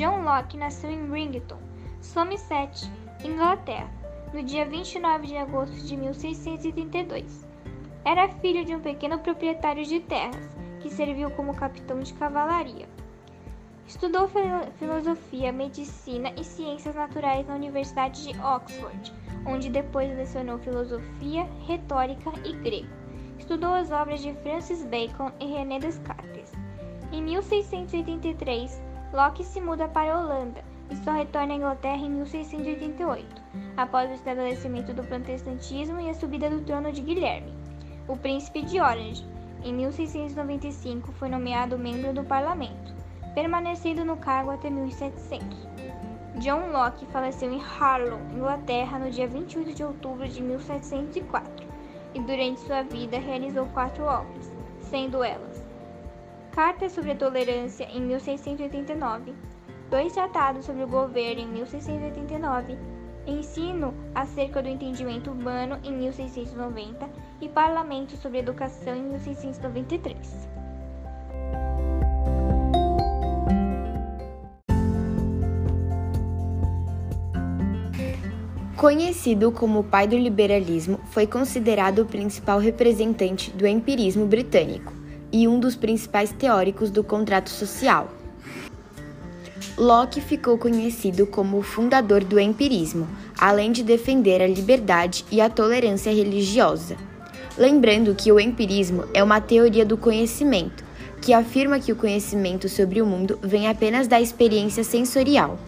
John Locke nasceu em Rington, Somerset, Inglaterra, no dia 29 de agosto de 1632. Era filho de um pequeno proprietário de terras, que serviu como capitão de cavalaria. Estudou filosofia, medicina e ciências naturais na Universidade de Oxford, onde depois lecionou filosofia, retórica e grego. Estudou as obras de Francis Bacon e René Descartes. Em 1683, Locke se muda para a Holanda e só retorna à Inglaterra em 1688, após o estabelecimento do protestantismo e a subida do trono de Guilherme, o príncipe de Orange. Em 1695 foi nomeado membro do parlamento, permanecendo no cargo até 1700. John Locke faleceu em Harlow, Inglaterra, no dia 28 de outubro de 1704, e durante sua vida realizou quatro obras, sendo elas Carta sobre a Tolerância em 1689, dois tratados sobre o governo em 1689, Ensino acerca do entendimento humano em 1690 e Parlamento sobre Educação em 1693. Conhecido como o pai do liberalismo, foi considerado o principal representante do empirismo britânico e um dos principais teóricos do contrato social. Locke ficou conhecido como o fundador do empirismo, além de defender a liberdade e a tolerância religiosa. Lembrando que o empirismo é uma teoria do conhecimento, que afirma que o conhecimento sobre o mundo vem apenas da experiência sensorial.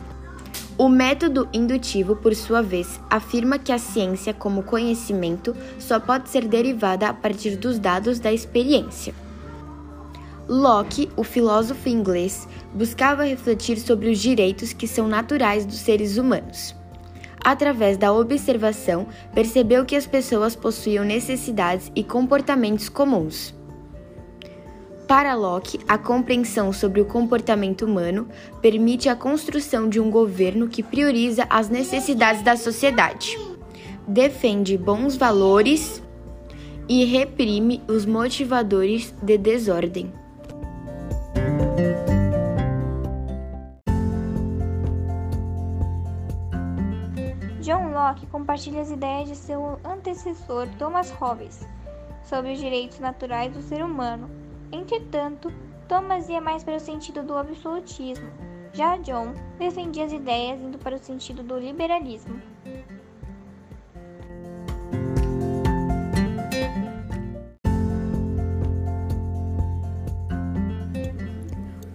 O método indutivo, por sua vez, afirma que a ciência, como conhecimento, só pode ser derivada a partir dos dados da experiência. Locke, o filósofo inglês, buscava refletir sobre os direitos que são naturais dos seres humanos. Através da observação, percebeu que as pessoas possuíam necessidades e comportamentos comuns. Para Locke, a compreensão sobre o comportamento humano permite a construção de um governo que prioriza as necessidades da sociedade, defende bons valores e reprime os motivadores de desordem. Locke compartilha as ideias de seu antecessor Thomas Hobbes sobre os direitos naturais do ser humano. Entretanto, Thomas ia mais para o sentido do absolutismo, já John defendia as ideias indo para o sentido do liberalismo.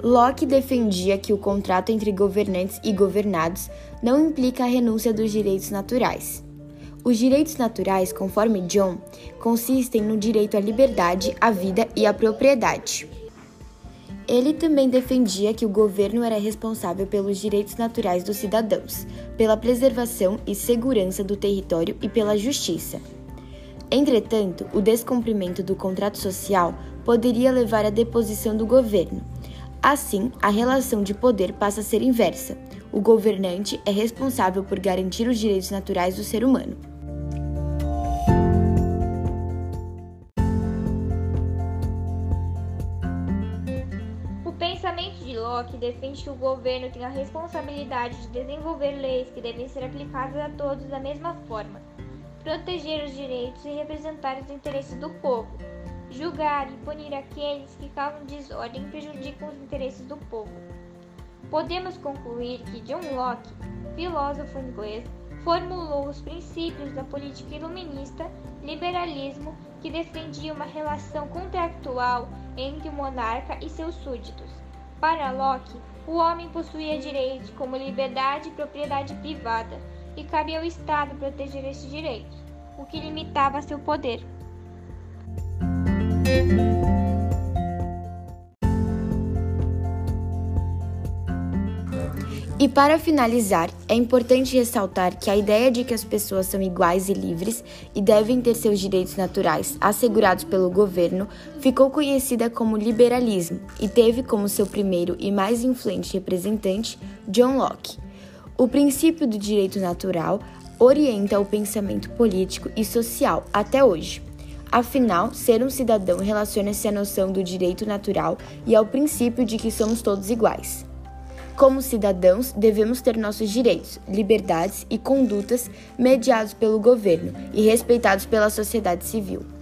Locke defendia que o contrato entre governantes e governados não implica a renúncia dos direitos naturais. Os direitos naturais, conforme John, consistem no direito à liberdade, à vida e à propriedade. Ele também defendia que o governo era responsável pelos direitos naturais dos cidadãos, pela preservação e segurança do território e pela justiça. Entretanto, o descumprimento do contrato social poderia levar à deposição do governo, Assim, a relação de poder passa a ser inversa. O governante é responsável por garantir os direitos naturais do ser humano. O pensamento de Locke defende que o governo tem a responsabilidade de desenvolver leis que devem ser aplicadas a todos da mesma forma, proteger os direitos e representar os interesses do povo julgar e punir aqueles que causam desordem e prejudicam os interesses do povo. Podemos concluir que John Locke, filósofo inglês, formulou os princípios da política iluminista, liberalismo, que defendia uma relação contractual entre o monarca e seus súditos. Para Locke, o homem possuía direitos como liberdade e propriedade privada, e cabia ao Estado proteger esses direitos, o que limitava seu poder. E para finalizar, é importante ressaltar que a ideia de que as pessoas são iguais e livres e devem ter seus direitos naturais assegurados pelo governo ficou conhecida como liberalismo e teve como seu primeiro e mais influente representante John Locke. O princípio do direito natural orienta o pensamento político e social até hoje. Afinal, ser um cidadão relaciona-se à noção do direito natural e ao princípio de que somos todos iguais. Como cidadãos, devemos ter nossos direitos, liberdades e condutas mediados pelo governo e respeitados pela sociedade civil.